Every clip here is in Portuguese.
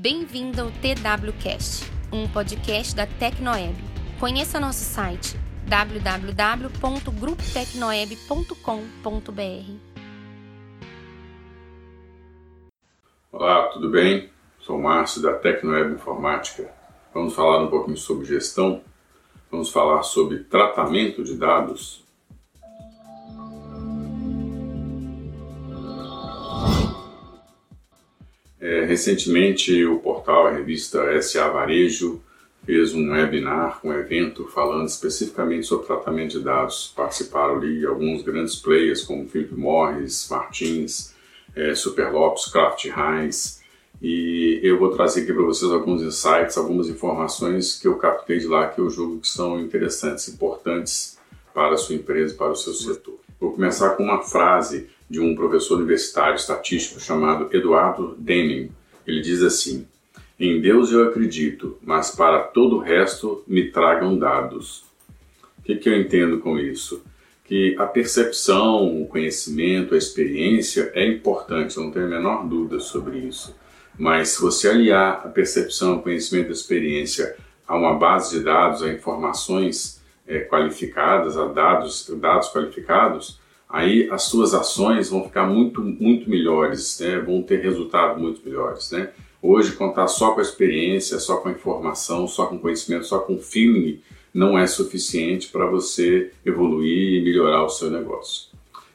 Bem-vindo ao TWCast, um podcast da Tecnoeb. Conheça nosso site www.grupotecnoeb.com.br. Olá, tudo bem? Sou Márcio da Tecnoeb Informática. Vamos falar um pouquinho sobre gestão. Vamos falar sobre tratamento de dados. É, recentemente, o portal, a revista SA Varejo, fez um webinar, um evento falando especificamente sobre tratamento de dados. Participaram ali alguns grandes players como Philip Morris, Martins, é, Kraft Heinz. E eu vou trazer aqui para vocês alguns insights, algumas informações que eu captei de lá que eu julgo que são interessantes, importantes para a sua empresa, para o seu setor. Vou começar com uma frase de um professor universitário estatístico chamado Eduardo Deming. Ele diz assim: Em Deus eu acredito, mas para todo o resto me tragam dados. O que, que eu entendo com isso? Que a percepção, o conhecimento, a experiência é importante, eu não tenho a menor dúvida sobre isso. Mas se você aliar a percepção, o conhecimento, a experiência a uma base de dados, a informações é, qualificadas, a dados, dados qualificados, aí as suas ações vão ficar muito, muito melhores, né? vão ter resultados muito melhores. Né? Hoje, contar só com a experiência, só com a informação, só com conhecimento, só com feeling, não é suficiente para você evoluir e melhorar o seu negócio.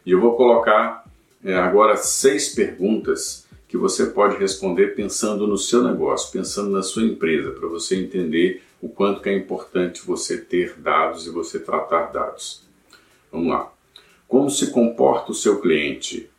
E eu vou colocar é, agora seis perguntas que você pode responder pensando no seu negócio, pensando na sua empresa, para você entender o quanto que é importante você ter dados e você tratar dados. Vamos lá. Como se comporta o seu cliente?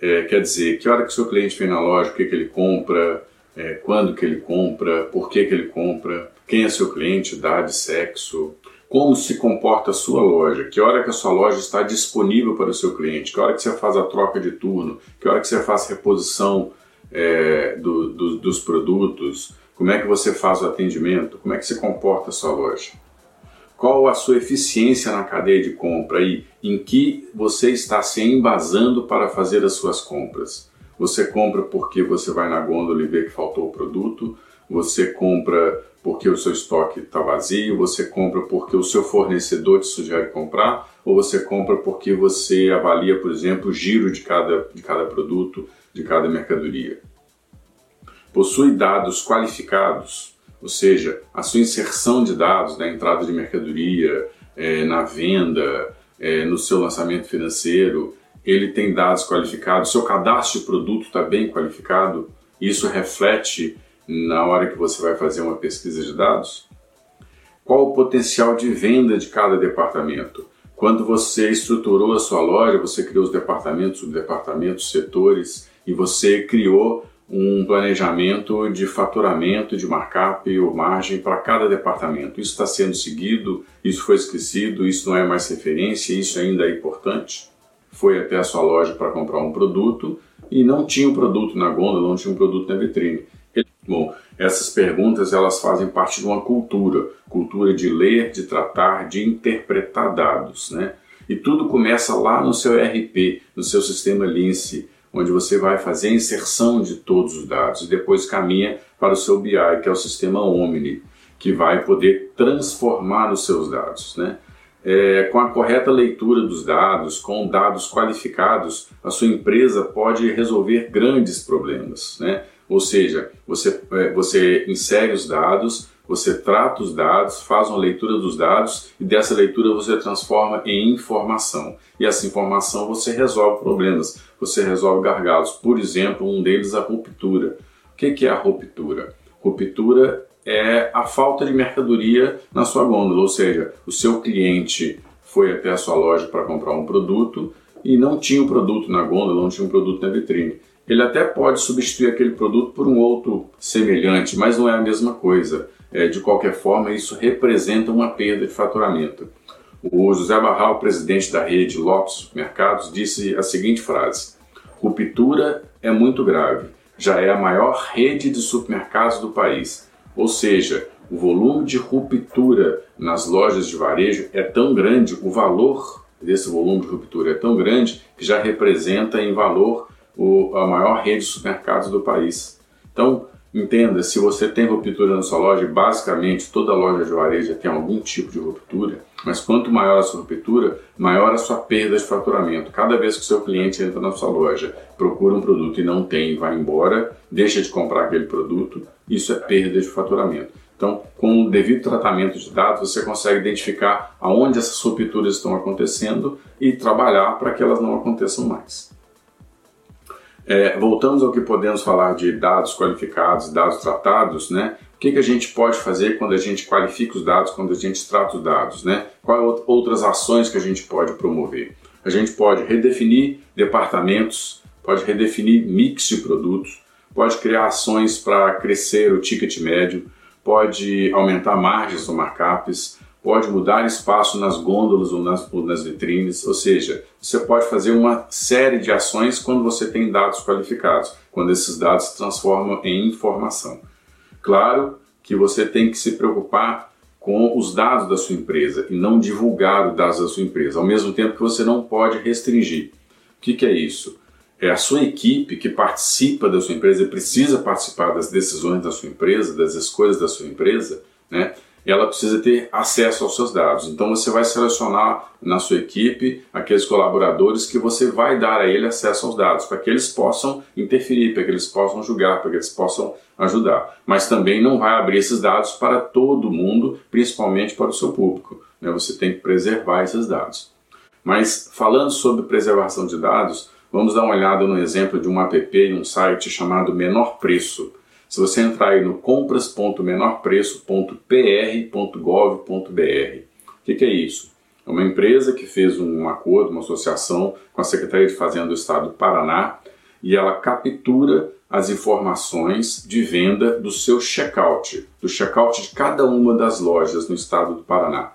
É, quer dizer, que hora que o seu cliente vem na loja, o que, que ele compra, é, quando que ele compra, por que, que ele compra, quem é seu cliente, idade, sexo, como se comporta a sua loja, que hora que a sua loja está disponível para o seu cliente, que hora que você faz a troca de turno, que hora que você faz reposição é, do, do, dos produtos, como é que você faz o atendimento, como é que se comporta a sua loja qual a sua eficiência na cadeia de compra e em que você está se embasando para fazer as suas compras. Você compra porque você vai na gôndola e vê que faltou o produto, você compra porque o seu estoque está vazio, você compra porque o seu fornecedor te sugere comprar, ou você compra porque você avalia, por exemplo, o giro de cada, de cada produto, de cada mercadoria. Possui dados qualificados ou seja, a sua inserção de dados na entrada de mercadoria, é, na venda, é, no seu lançamento financeiro, ele tem dados qualificados, seu cadastro de produto está bem qualificado, isso reflete na hora que você vai fazer uma pesquisa de dados? Qual o potencial de venda de cada departamento? Quando você estruturou a sua loja, você criou os departamentos, subdepartamentos, setores e você criou um planejamento de faturamento, de markup ou margem para cada departamento. Isso está sendo seguido, isso foi esquecido, isso não é mais referência, isso ainda é importante. Foi até a sua loja para comprar um produto e não tinha um produto na gôndola, não tinha um produto na vitrine. Bom, essas perguntas elas fazem parte de uma cultura, cultura de ler, de tratar, de interpretar dados, né? E tudo começa lá no seu RP, no seu sistema Lince, onde você vai fazer a inserção de todos os dados e depois caminha para o seu BI, que é o sistema Omni, que vai poder transformar os seus dados. Né? É, com a correta leitura dos dados, com dados qualificados, a sua empresa pode resolver grandes problemas. Né? Ou seja, você, é, você insere os dados, você trata os dados, faz uma leitura dos dados e dessa leitura você transforma em informação. E essa informação você resolve problemas, você resolve gargalos. Por exemplo, um deles a ruptura. O que é a ruptura? Ruptura é a falta de mercadoria na sua gôndola, ou seja, o seu cliente foi até a sua loja para comprar um produto e não tinha o um produto na gôndola, não tinha um produto na vitrine. Ele até pode substituir aquele produto por um outro semelhante, mas não é a mesma coisa. É, de qualquer forma, isso representa uma perda de faturamento. O José Barral, presidente da rede Lopes Mercados, disse a seguinte frase: Ruptura é muito grave, já é a maior rede de supermercados do país. Ou seja, o volume de ruptura nas lojas de varejo é tão grande, o valor desse volume de ruptura é tão grande que já representa em valor o, a maior rede de supermercados do país. Então, Entenda, se você tem ruptura na sua loja, basicamente toda loja de varejo tem algum tipo de ruptura, mas quanto maior a sua ruptura, maior a sua perda de faturamento. Cada vez que o seu cliente entra na sua loja, procura um produto e não tem, vai embora, deixa de comprar aquele produto, isso é perda de faturamento. Então, com o devido tratamento de dados, você consegue identificar aonde essas rupturas estão acontecendo e trabalhar para que elas não aconteçam mais. É, voltamos ao que podemos falar de dados qualificados, dados tratados, né? O que, que a gente pode fazer quando a gente qualifica os dados, quando a gente trata os dados, né? Quais outras ações que a gente pode promover? A gente pode redefinir departamentos, pode redefinir mix de produtos, pode criar ações para crescer o ticket médio, pode aumentar margens ou markups, pode mudar espaço nas gôndolas ou nas, ou nas vitrines, ou seja, você pode fazer uma série de ações quando você tem dados qualificados, quando esses dados se transformam em informação. Claro que você tem que se preocupar com os dados da sua empresa e não divulgar os dados da sua empresa, ao mesmo tempo que você não pode restringir. O que, que é isso? É a sua equipe que participa da sua empresa e precisa participar das decisões da sua empresa, das escolhas da sua empresa, né? Ela precisa ter acesso aos seus dados. Então você vai selecionar na sua equipe aqueles colaboradores que você vai dar a ele acesso aos dados, para que eles possam interferir, para que eles possam julgar, para que eles possam ajudar. Mas também não vai abrir esses dados para todo mundo, principalmente para o seu público. Né? Você tem que preservar esses dados. Mas falando sobre preservação de dados, vamos dar uma olhada no exemplo de um app e um site chamado Menor Preço. Se você entrar aí no compras.menorpreço.pr.gov.br, o que, que é isso? É uma empresa que fez um acordo, uma associação com a Secretaria de Fazenda do Estado do Paraná e ela captura as informações de venda do seu checkout, do checkout de cada uma das lojas no estado do Paraná.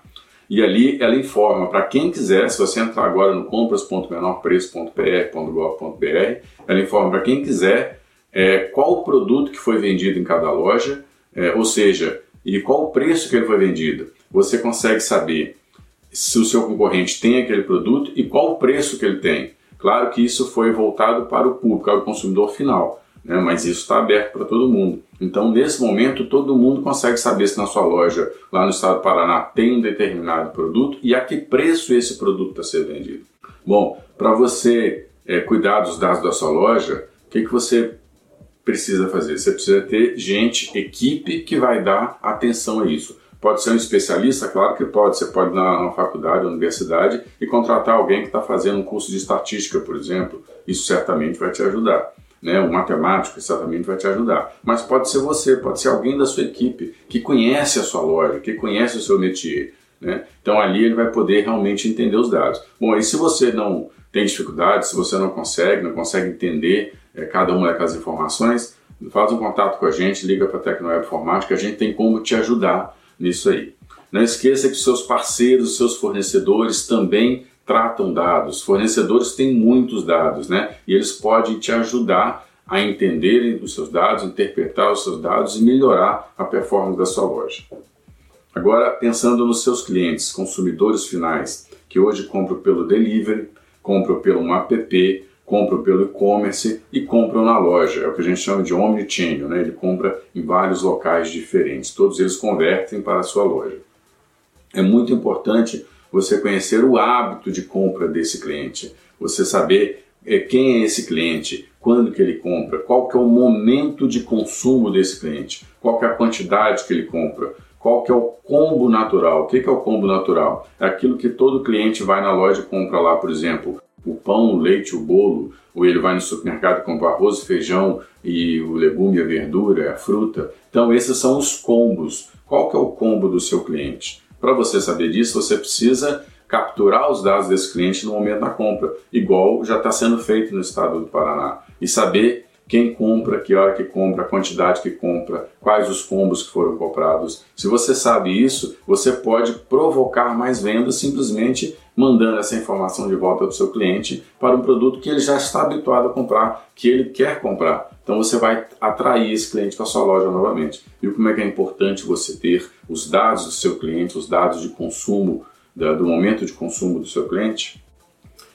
E ali ela informa para quem quiser, se você entrar agora no compras.menorpreço.pr.gov.br, ela informa para quem quiser é, qual o produto que foi vendido em cada loja, é, ou seja, e qual o preço que ele foi vendido. Você consegue saber se o seu concorrente tem aquele produto e qual o preço que ele tem. Claro que isso foi voltado para o público, para o consumidor final, né? mas isso está aberto para todo mundo. Então, nesse momento, todo mundo consegue saber se na sua loja, lá no estado do Paraná, tem um determinado produto e a que preço esse produto está sendo vendido. Bom, para você é, cuidar dos dados da sua loja, o que, que você precisa fazer? Você precisa ter gente, equipe que vai dar atenção a isso. Pode ser um especialista? Claro que pode. Você pode ir na, na faculdade, na universidade e contratar alguém que está fazendo um curso de estatística, por exemplo. Isso certamente vai te ajudar. Né? Um matemático certamente vai te ajudar. Mas pode ser você, pode ser alguém da sua equipe que conhece a sua loja, que conhece o seu métier. Né? Então ali ele vai poder realmente entender os dados. Bom, e se você não tem dificuldade, se você não consegue, não consegue entender é, cada uma daquelas informações, faz um contato com a gente, liga para a Tecnoweb Informática, a gente tem como te ajudar nisso aí. Não esqueça que seus parceiros, seus fornecedores também tratam dados. Fornecedores têm muitos dados, né? E eles podem te ajudar a entenderem os seus dados, interpretar os seus dados e melhorar a performance da sua loja. Agora, pensando nos seus clientes, consumidores finais, que hoje compram pelo delivery, compram pelo um app, compram pelo e-commerce e compram na loja. É o que a gente chama de omnichannel, né? Ele compra em vários locais diferentes. Todos eles convertem para a sua loja. É muito importante você conhecer o hábito de compra desse cliente, você saber é, quem é esse cliente, quando que ele compra, qual que é o momento de consumo desse cliente, qual que é a quantidade que ele compra, qual que é o combo natural. O que, que é o combo natural? É aquilo que todo cliente vai na loja e compra lá, por exemplo, o pão, o leite, o bolo, ou ele vai no supermercado e compra arroz, feijão e o legume, a verdura, a fruta. Então esses são os combos. Qual que é o combo do seu cliente? Para você saber disso, você precisa capturar os dados desse cliente no momento da compra, igual já está sendo feito no estado do Paraná, e saber quem compra, que hora que compra, a quantidade que compra, quais os combos que foram comprados. Se você sabe isso, você pode provocar mais vendas simplesmente mandando essa informação de volta para o seu cliente para um produto que ele já está habituado a comprar, que ele quer comprar. Então você vai atrair esse cliente para a sua loja novamente. E como é que é importante você ter os dados do seu cliente, os dados de consumo, do momento de consumo do seu cliente?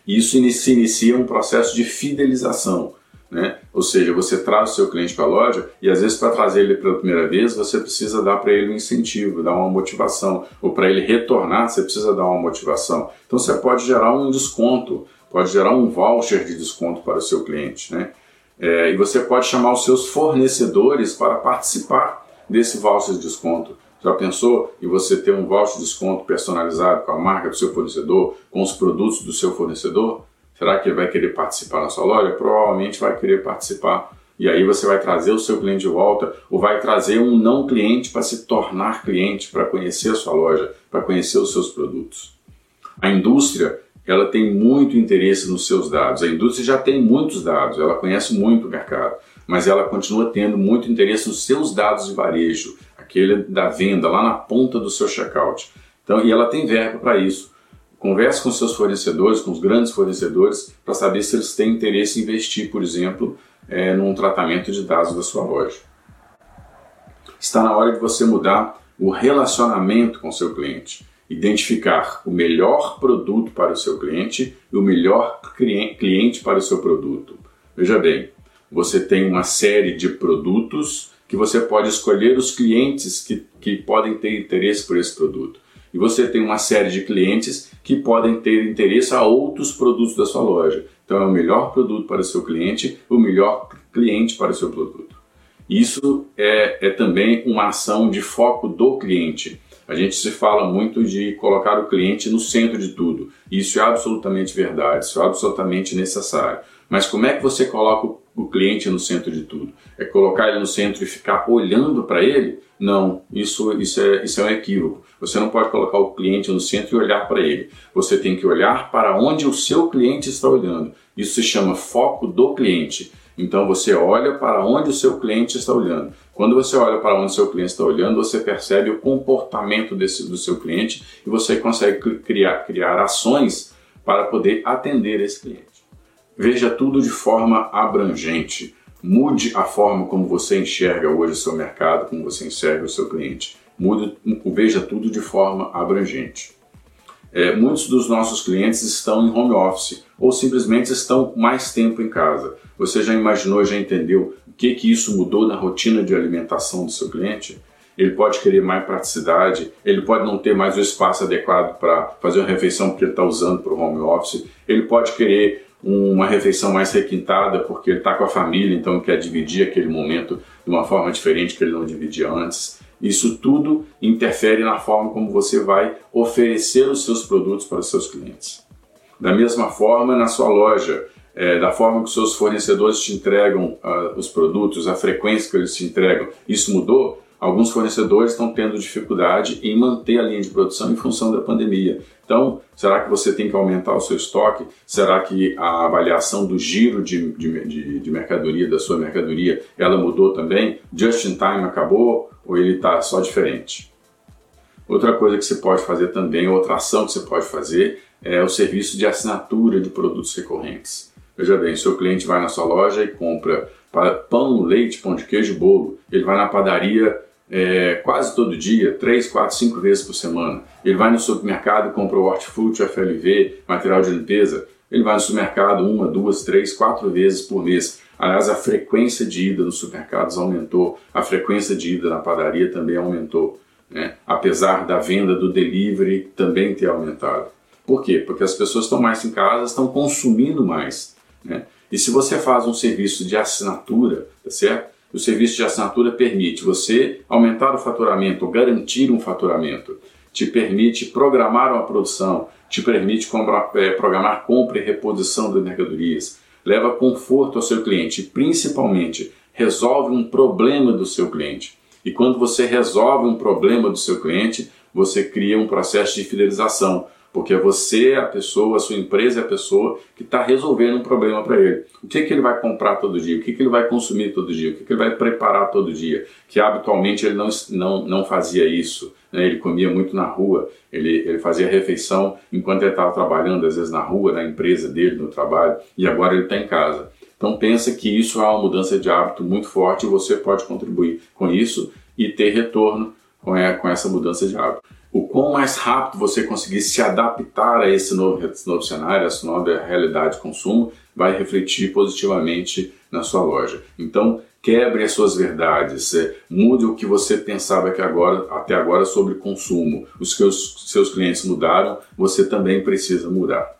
Isso se inicia um processo de fidelização. Né? Ou seja, você traz o seu cliente para a loja e às vezes para trazer ele pela primeira vez você precisa dar para ele um incentivo, dar uma motivação, ou para ele retornar você precisa dar uma motivação. Então você pode gerar um desconto, pode gerar um voucher de desconto para o seu cliente, né? É, e você pode chamar os seus fornecedores para participar desse voucher de desconto. Já pensou em você ter um voucher de desconto personalizado com a marca do seu fornecedor, com os produtos do seu fornecedor? Será que ele vai querer participar na sua loja? Provavelmente vai querer participar. E aí você vai trazer o seu cliente de volta ou vai trazer um não cliente para se tornar cliente, para conhecer a sua loja, para conhecer os seus produtos. A indústria, ela tem muito interesse nos seus dados. A indústria já tem muitos dados, ela conhece muito o mercado, mas ela continua tendo muito interesse nos seus dados de varejo, aquele da venda lá na ponta do seu checkout. Então, e ela tem verba para isso. Converse com seus fornecedores, com os grandes fornecedores, para saber se eles têm interesse em investir, por exemplo, é, num tratamento de dados da sua loja. Está na hora de você mudar o relacionamento com seu cliente, identificar o melhor produto para o seu cliente e o melhor cliente para o seu produto. Veja bem, você tem uma série de produtos que você pode escolher os clientes que, que podem ter interesse por esse produto e você tem uma série de clientes que podem ter interesse a outros produtos da sua loja. Então é o melhor produto para o seu cliente, o melhor cliente para o seu produto. Isso é, é também uma ação de foco do cliente. A gente se fala muito de colocar o cliente no centro de tudo. Isso é absolutamente verdade, isso é absolutamente necessário. Mas como é que você coloca o cliente no centro de tudo? É colocar ele no centro e ficar olhando para ele? Não, isso, isso, é, isso é um equívoco. Você não pode colocar o cliente no centro e olhar para ele. Você tem que olhar para onde o seu cliente está olhando. Isso se chama foco do cliente. Então você olha para onde o seu cliente está olhando. Quando você olha para onde o seu cliente está olhando, você percebe o comportamento desse, do seu cliente e você consegue criar, criar ações para poder atender esse cliente. Veja tudo de forma abrangente. Mude a forma como você enxerga hoje o seu mercado, como você enxerga o seu cliente. Mude, veja tudo de forma abrangente. É, muitos dos nossos clientes estão em home office ou simplesmente estão mais tempo em casa. Você já imaginou, já entendeu o que, que isso mudou na rotina de alimentação do seu cliente? Ele pode querer mais praticidade, ele pode não ter mais o espaço adequado para fazer uma refeição porque ele está usando para o home office, ele pode querer uma refeição mais requintada porque ele está com a família, então quer dividir aquele momento de uma forma diferente que ele não dividia antes. Isso tudo interfere na forma como você vai oferecer os seus produtos para os seus clientes. Da mesma forma, na sua loja, é, da forma que seus fornecedores te entregam uh, os produtos, a frequência que eles te entregam, isso mudou? Alguns fornecedores estão tendo dificuldade em manter a linha de produção em função da pandemia. Então, será que você tem que aumentar o seu estoque? Será que a avaliação do giro de, de, de mercadoria, da sua mercadoria, ela mudou também? Just in time acabou ou ele está só diferente? Outra coisa que você pode fazer também, outra ação que você pode fazer, é o serviço de assinatura de produtos recorrentes. Veja bem, seu cliente vai na sua loja e compra pão, leite, pão de queijo, bolo. Ele vai na padaria é, quase todo dia, 3, 4, 5 vezes por semana. Ele vai no supermercado, compra o hortifruti, FLV, material de limpeza. Ele vai no supermercado uma, duas, três, quatro vezes por mês. Aliás, a frequência de ida nos supermercados aumentou, a frequência de ida na padaria também aumentou, né? apesar da venda do delivery também ter aumentado. Por quê? Porque as pessoas estão mais em casa, estão consumindo mais. Né? E se você faz um serviço de assinatura, tá certo? O serviço de assinatura permite você aumentar o faturamento, garantir um faturamento, te permite programar uma produção, te permite é, programar compra e reposição de mercadorias, leva conforto ao seu cliente principalmente resolve um problema do seu cliente. E quando você resolve um problema do seu cliente, você cria um processo de fidelização porque você é a pessoa, a sua empresa é a pessoa que está resolvendo um problema para ele. O que, que ele vai comprar todo dia? O que, que ele vai consumir todo dia? O que, que ele vai preparar todo dia? Que habitualmente ele não, não, não fazia isso. Né? Ele comia muito na rua, ele, ele fazia refeição enquanto ele estava trabalhando, às vezes na rua, na empresa dele, no trabalho, e agora ele está em casa. Então pensa que isso é uma mudança de hábito muito forte e você pode contribuir com isso e ter retorno com essa mudança de hábito o quão mais rápido você conseguir se adaptar a esse novo, esse novo cenário, essa nova realidade de consumo, vai refletir positivamente na sua loja. Então, quebre as suas verdades, é, mude o que você pensava que agora, até agora sobre consumo. Os que os seus clientes mudaram, você também precisa mudar.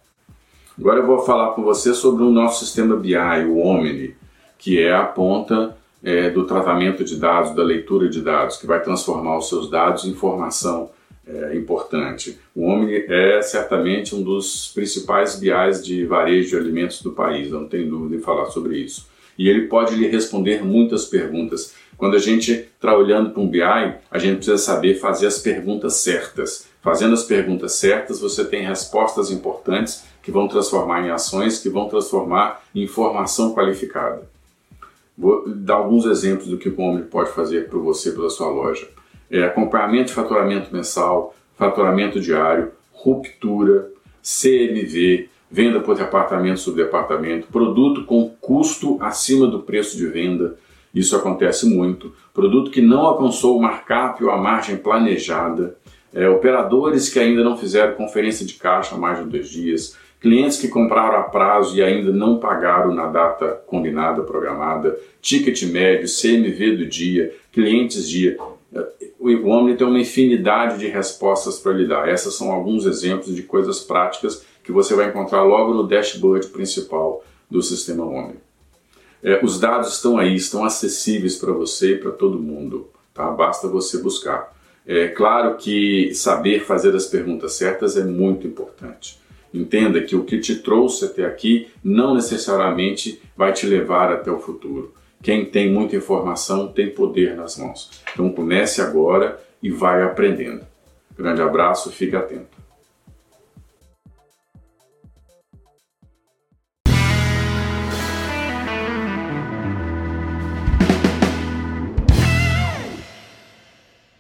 Agora eu vou falar com você sobre o nosso sistema BI, o Omni, que é a ponta é, do tratamento de dados, da leitura de dados, que vai transformar os seus dados em informação é, importante. O Omni é certamente um dos principais BIs de varejo de alimentos do país, não tem dúvida em falar sobre isso. E ele pode lhe responder muitas perguntas. Quando a gente está olhando para um BI, a gente precisa saber fazer as perguntas certas. Fazendo as perguntas certas, você tem respostas importantes que vão transformar em ações, que vão transformar em informação qualificada. Vou dar alguns exemplos do que o Omni pode fazer para você, pela sua loja. É, acompanhamento de faturamento mensal, faturamento diário, ruptura, CMV, venda por departamento sobre departamento, produto com custo acima do preço de venda, isso acontece muito, produto que não alcançou o markup ou a margem planejada, é, operadores que ainda não fizeram conferência de caixa há mais de dois dias, clientes que compraram a prazo e ainda não pagaram na data combinada, programada, ticket médio, CMV do dia, clientes dia. O Omni tem uma infinidade de respostas para lhe dar. Essas são alguns exemplos de coisas práticas que você vai encontrar logo no dashboard principal do sistema Omni. É, os dados estão aí, estão acessíveis para você e para todo mundo. Tá? Basta você buscar. É claro que saber fazer as perguntas certas é muito importante. Entenda que o que te trouxe até aqui não necessariamente vai te levar até o futuro. Quem tem muita informação tem poder nas mãos. Então comece agora e vai aprendendo. Grande abraço, fique atento.